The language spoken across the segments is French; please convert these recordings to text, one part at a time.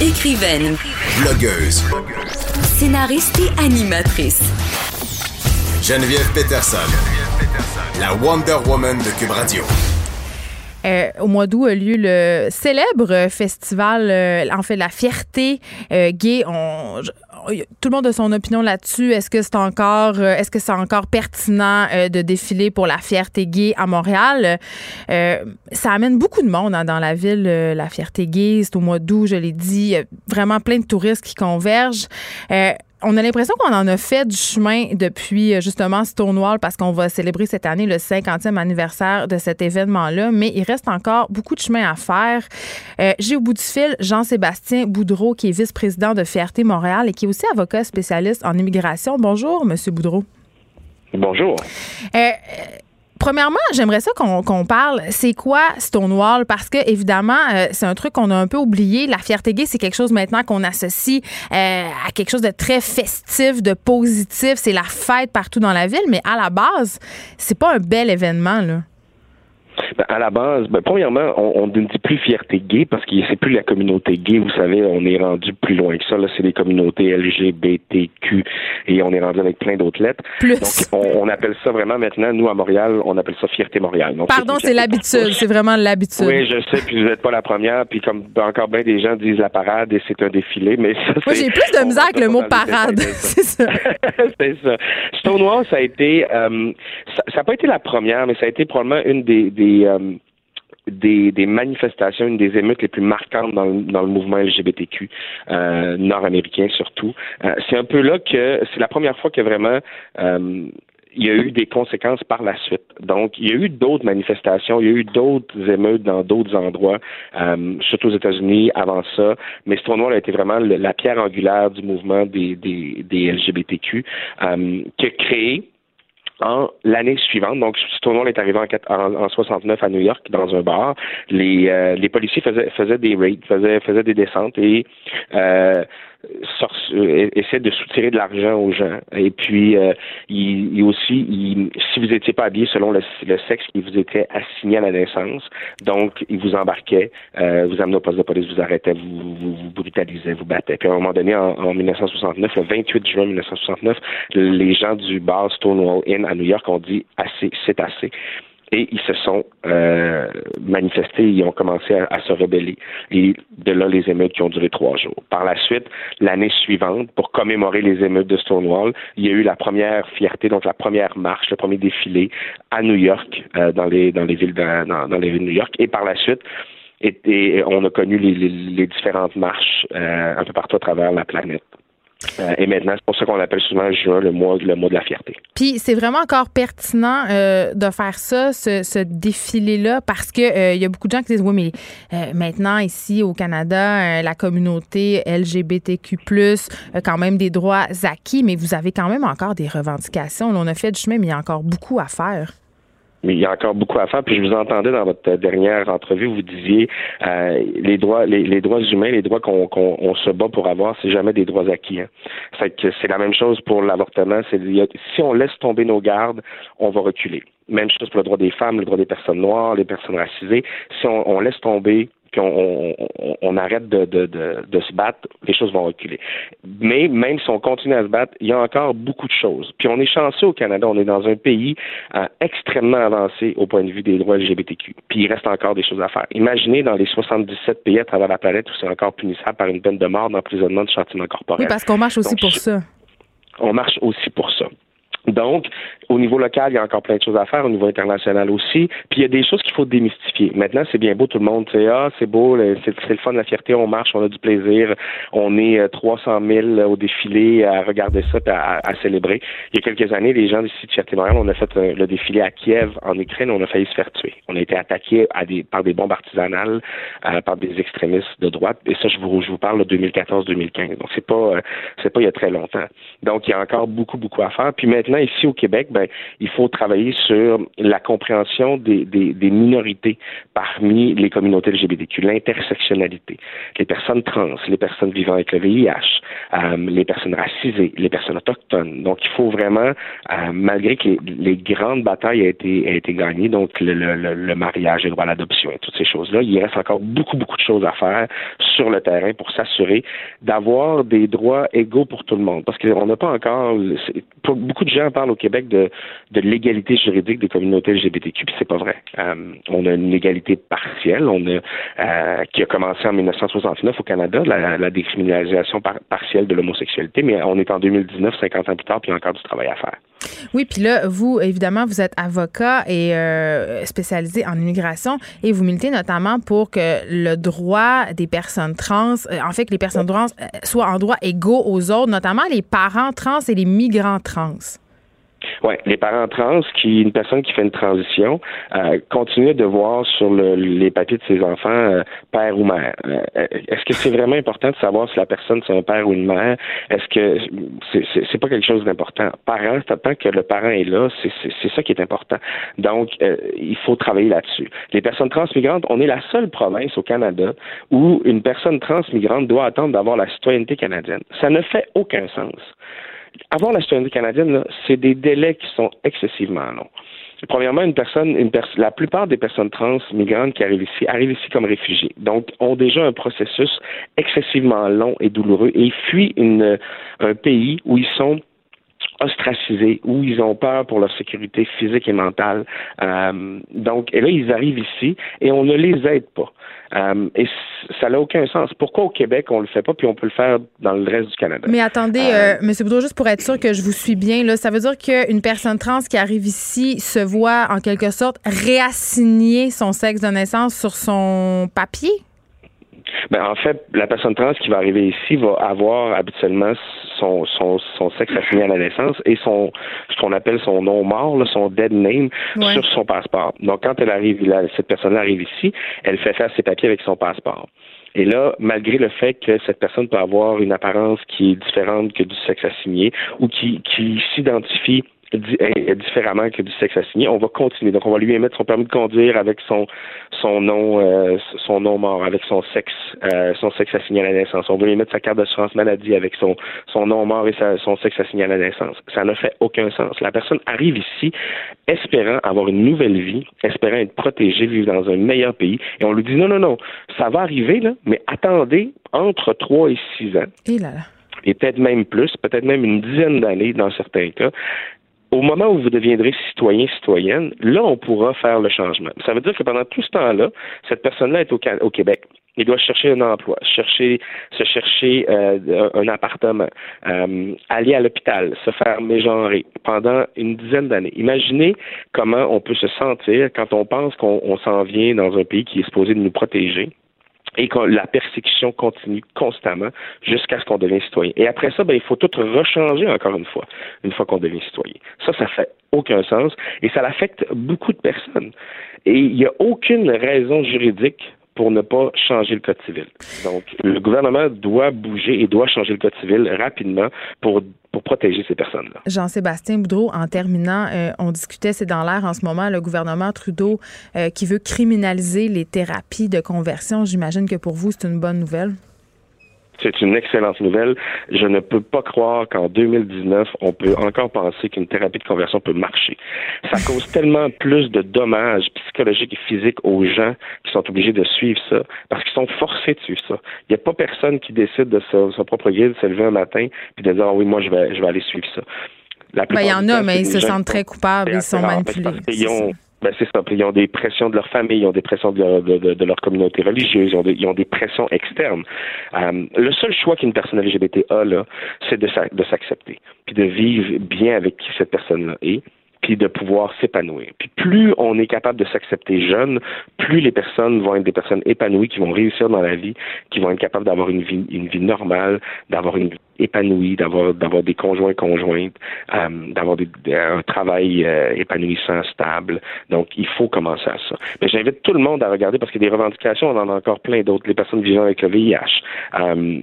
Écrivaine, Blogueuse. scénariste et animatrice. Geneviève Peterson. La Wonder Woman de Cube Radio. Euh, au mois d'août a lieu le célèbre festival, euh, en fait, la fierté euh, gay. On, tout le monde a son opinion là-dessus. Est-ce que c'est encore, euh, est-ce que c'est encore pertinent euh, de défiler pour la fierté gay à Montréal? Euh, Ça amène beaucoup de monde hein, dans la ville. la fierté gay, c'est au mois d'août, je l'ai dit. Vraiment plein de touristes qui convergent. On a l'impression qu'on en a fait du chemin depuis euh, justement Stonewall parce qu'on va célébrer cette année le 50e anniversaire de cet événement-là, mais il reste encore beaucoup de chemin à faire. Euh, J'ai au bout du fil Jean-Sébastien Boudreau, qui est vice-président de Fierté Montréal et qui est aussi avocat spécialiste en immigration. Bonjour, Monsieur Boudreau. Bonjour. Euh, Premièrement, j'aimerais ça qu'on parle. C'est quoi Stonewall? Parce que, évidemment, euh, c'est un truc qu'on a un peu oublié. La fierté gay, c'est quelque chose maintenant qu'on associe euh, à quelque chose de très festif, de positif. C'est la fête partout dans la ville, mais à la base, c'est pas un bel événement, là. Ben, à la base, ben, premièrement, on, on ne dit plus fierté gay parce que c'est plus la communauté gay. Vous savez, on est rendu plus loin que ça. Là, c'est les communautés LGBTQ et on est rendu avec plein d'autres lettres. Plus. Donc, on, on appelle ça vraiment maintenant, nous à Montréal, on appelle ça fierté Montréal. Donc, Pardon, c'est l'habitude. C'est vraiment l'habitude. Oui, je sais, puis vous n'êtes pas la première, puis comme encore bien des gens disent la parade et c'est un défilé, mais ça, Moi, j'ai plus de misère avec le mot parade. c'est ça. c'est ça. Stonewall, ça a été, euh, ça n'a pas été la première, mais ça a été probablement une des, des, euh, des, des manifestations, une des émeutes les plus marquantes dans le, dans le mouvement LGBTQ euh, nord-américain surtout. Euh, c'est un peu là que c'est la première fois que vraiment euh, il y a eu des conséquences par la suite. Donc, il y a eu d'autres manifestations, il y a eu d'autres émeutes dans d'autres endroits, euh, surtout aux États-Unis avant ça. Mais Stonewall a été vraiment la pierre angulaire du mouvement des, des, des LGBTQ, euh, qui a créé l'année suivante, donc Stonewall est arrivé en, en, en 69 à New York dans un bar. Les, euh, les policiers faisaient, faisaient des raids, faisaient, faisaient des descentes et euh, euh, essayaient de soutirer de l'argent aux gens. Et puis, euh, il, il aussi, il- si vous n'étiez pas habillé selon le, sexe qui vous était assigné à la naissance, donc ils vous embarquaient, euh, vous amenaient au poste de police, vous arrêtaient, vous, vous, vous brutalisaient, vous battaient. Puis à un moment donné, en 1969, le 28 juin 1969, les gens du bar Stonewall Inn à New York ont dit assez, c'est assez. Et ils se sont euh, manifestés, ils ont commencé à, se rebeller. Et de là, les émeutes qui ont duré trois jours. Par la suite, l'année suivante, pour commémorer les émeutes de Stonewall, il y a eu la première fierté, donc la première marche, le premier défilé à New York, euh, dans les dans les villes de- dans, les villes de New York. Et par la suite, on a connu les, les- les différentes marches euh, un peu partout à travers la planète. Euh, et maintenant, c'est pour ça qu'on appelle souvent juin le mois, le mois de la fierté. Puis c'est vraiment encore pertinent euh, de faire ça, ce, défilé-là, parce que euh, y a beaucoup de gens qui disent oui, mais maintenant ici au Canada, la communauté LGBTQ+ a quand même des droits acquis, mais vous avez quand même encore des revendications. On a fait du chemin, mais il y a encore beaucoup à faire. Mais il y a encore beaucoup à faire. Puis je vous entendais dans votre dernière entrevue, vous disiez euh, les droits, les, les droits humains, les droits qu'on qu'on on se bat pour avoir, c'est jamais des droits acquis. Hein. Fait que c'est la même chose pour l'avortement. C'est si on laisse tomber nos gardes, on va reculer. Même chose pour le droit des femmes, le droit des personnes noires, les personnes racisées. Si on, on laisse tomber puis on, on, on- on arrête de, de, de, de se battre, les choses vont reculer. Mais même si on continue à se battre, il y a encore beaucoup de choses. Puis on est chanceux au Canada, on est dans un pays euh, extrêmement avancé au point de vue des droits LGBTQ. Puis il reste encore des choses à faire. Imaginez dans les 77 pays à travers la planète où c'est encore punissable par une peine de mort d'emprisonnement de châtiment corporel. Oui, parce qu'on marche aussi Donc, pour ça. on marche aussi pour ça. Donc, au niveau local, il y a encore plein de choses à faire, au niveau international aussi. Puis il y a des choses qu'il faut démystifier. Maintenant, c'est bien beau, tout le monde sait, ah, c'est beau, c'est le fun, la fierté, on marche, on a du plaisir, on est euh, 300 000 au défilé à regarder ça, à, célébrer. Il y a quelques années, les gens d'ici de Fierté Montréal, on a fait euh, le défilé à Kiev, en Ukraine, on a failli se faire tuer. On a été attaqué par des bombes artisanales, euh, par des extrémistes de droite. Et ça, je vous, je vous parle de 2014-2015. Donc, c'est pas, euh, c'est pas il y a très longtemps. Donc, il y a encore beaucoup, beaucoup à faire. Puis maintenant, ici au Québec, ben, il faut travailler sur la compréhension des, minorités parmi les communautés LGBTQ, l'intersectionnalité, les personnes trans, les personnes vivant avec le VIH, euh, les personnes racisées, les personnes autochtones. Donc, il faut vraiment, euh, malgré que les, grandes batailles aient été, gagnées, donc le, mariage, le droit à l'adoption et toutes ces choses-là, il reste encore beaucoup, beaucoup de choses à faire sur le terrain pour s'assurer d'avoir des droits égaux pour tout le monde. Parce qu'on n'a pas encore, beaucoup de gens parlent au Québec de, de l'égalité juridique des communautés LGBTQ, puis c'est pas vrai. Euh, on a une égalité partielle, on a euh, qui a commencé en 1969 au Canada, la, décriminalisation partielle de l'homosexualité, mais on est en 2019, 50 ans plus tard, puis il y a encore du travail à faire. Oui, puis là, vous, évidemment, vous êtes avocat et euh, spécialisé en immigration et vous militez notamment pour que le droit des personnes trans, en fait, que les personnes trans soient en droit égaux aux autres, notamment les parents trans et les migrants trans. Oui, les parents trans, qui une personne qui fait une transition, euh, continue de voir sur le, les papiers de ses enfants euh, père ou mère. Euh, est-ce que c'est vraiment important de savoir si la personne c'est un père ou une mère? Est-ce que c'est, c'est, pas quelque chose d'important? Parent, tant que le parent est là, c'est, c'est, ça qui est important. Donc, euh, il faut travailler là-dessus. Les personnes transmigrantes, on est la seule province au Canada où une personne transmigrante doit attendre d'avoir la citoyenneté canadienne. Ça ne fait aucun sens avoir la citoyenneté canadienne, c'est des délais qui sont excessivement longs. Premièrement, une personne, une la plupart des personnes trans migrantes qui arrivent ici arrivent ici comme réfugiés. Donc, ont déjà un processus excessivement long et douloureux et fuient une, un pays où ils sont ostracisés, où ils ont peur pour leur sécurité physique et mentale. Euh, donc, et là, ils arrivent ici et on ne les aide pas. Euh, et ça n'a aucun sens. Pourquoi au Québec, on ne le fait pas, puis on peut le faire dans le reste du Canada? Mais attendez, euh, M. Boudreau, juste pour être sûr que je vous suis bien, là, ça veut dire qu'une personne trans qui arrive ici se voit, en quelque sorte, réassigner son sexe de naissance sur son papier? Ben, en fait, la personne trans qui va arriver ici va avoir habituellement son, son, son sexe assigné à la naissance et son ce qu'on appelle son nom mort, son dead name, sur son passeport. Donc, quand elle arrive, cette personne arrive ici, elle fait faire ses papiers avec son passeport. Et là, malgré le fait que cette personne peut avoir une apparence qui est différente que du sexe assigné ou qui, qui s'identifie différemment que du sexe assigné. On va continuer. Donc, on va lui émettre son permis de conduire avec son son nom euh, son nom mort, avec son sexe euh, son sexe assigné à la naissance. On va lui émettre sa carte d'assurance maladie avec son son nom mort et son sexe assigné à la naissance. Ça ne fait aucun sens. La personne arrive ici espérant avoir une nouvelle vie, espérant être protégée, vivre dans un meilleur pays, et on lui dit non non non, ça va arriver là, mais attendez entre trois et six ans. Et là et peut-être même plus, peut-être même une dizaine d'années dans certains cas, au moment où vous deviendrez citoyen, citoyenne, là, on pourra faire le changement. Ça veut dire que pendant tout ce temps-là, cette personne-là est au, Québec. Il doit chercher un emploi, chercher, se chercher euh, un appartement, euh, aller à l'hôpital, se faire mégenrer pendant une dizaine d'années. Imaginez comment on peut se sentir quand on pense qu'on s'en vient dans un pays qui est supposé de nous protéger et que la persécution continue constamment jusqu'à ce qu'on devienne citoyen. Et après ça, ben, il faut tout rechanger encore une fois, une fois qu'on devient citoyen. Ça, ça fait aucun sens et ça affecte beaucoup de personnes. Et il n'y a aucune raison juridique pour ne pas changer le code civil. Donc, le gouvernement doit bouger et doit changer le code civil rapidement pour pour protéger ces personnes-là. Jean-Sébastien Boudreau, en terminant, euh, on discutait, c'est dans l'air en ce moment, le gouvernement Trudeau euh, qui veut criminaliser les thérapies de conversion. J'imagine que pour vous, c'est une bonne nouvelle. C'est une excellente nouvelle. Je ne peux pas croire qu'en 2019, on peut encore penser qu'une thérapie de conversion peut marcher. Ça cause tellement plus de dommages psychologiques et physiques aux gens qui sont obligés de suivre ça, parce qu'ils sont forcés de suivre ça. Il n'y a pas personne qui décide de sa, son propre guide, de se lever un matin, puis de dire, ah oui, moi, je vais, je vais aller suivre ça. Ben, il y en a, mais ils se sentent très coupables, ils sont manipulés. Ben c'est ça. Ils ont des pressions de leur famille, ils ont des pressions de leur, de, leur communauté religieuse, ils ont, ils ont des pressions externes. Euh, le seul choix qu'une personne LGBT a, là, c'est de, de s'accepter, puis de vivre bien avec qui cette personne-là est puis de pouvoir s'épanouir. Plus on est capable de s'accepter jeune, plus les personnes vont être des personnes épanouies qui vont réussir dans la vie, qui vont être capables d'avoir une vie, une vie normale, d'avoir une vie épanouie, d'avoir d'avoir des conjoints conjointes, euh, d'avoir un travail euh, épanouissant, stable. Donc il faut commencer à ça. Mais j'invite tout le monde à regarder parce que des revendications, on en a encore plein d'autres. Les personnes vivant avec le VIH. Euh,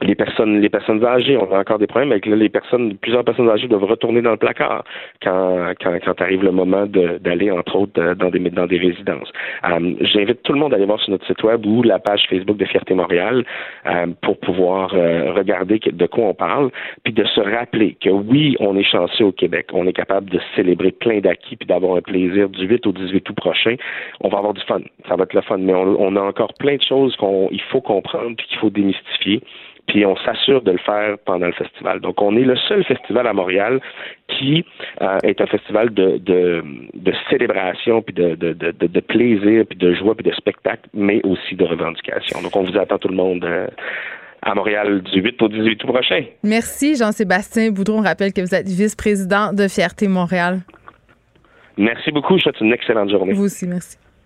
les personnes les personnes âgées, on a encore des problèmes avec les personnes, plusieurs personnes âgées doivent retourner dans le placard quand quand, quand arrive le moment d'aller entre autres euh, dans des dans des résidences. Euh, j'invite tout le monde à aller voir sur notre site web ou la page Facebook de Fierté Montréal euh, pour pouvoir regarder de quoi on parle, puis de se rappeler que oui, on est chanceux au Québec, on est capable de célébrer plein d'acquis puis d'avoir un plaisir du 8 au 18 août prochain. On va avoir du fun, ça va être le fun, mais on, on a encore plein de choses qu'on il faut comprendre puis qu'il faut démystifier puis on s'assure de le faire pendant le festival. Donc, on est le seul festival à Montréal qui euh, est un festival de, de, de célébration, puis de, de, de, plaisir, puis de joie, puis de spectacle, mais aussi de revendication. Donc, on vous attend tout le monde. Euh, à Montréal du 8 au 18 août prochain. Merci, Jean-Sébastien Boudreau. On rappelle que vous êtes vice-président de Fierté Montréal. Merci beaucoup. Je vous souhaite une excellente journée. Vous aussi, merci.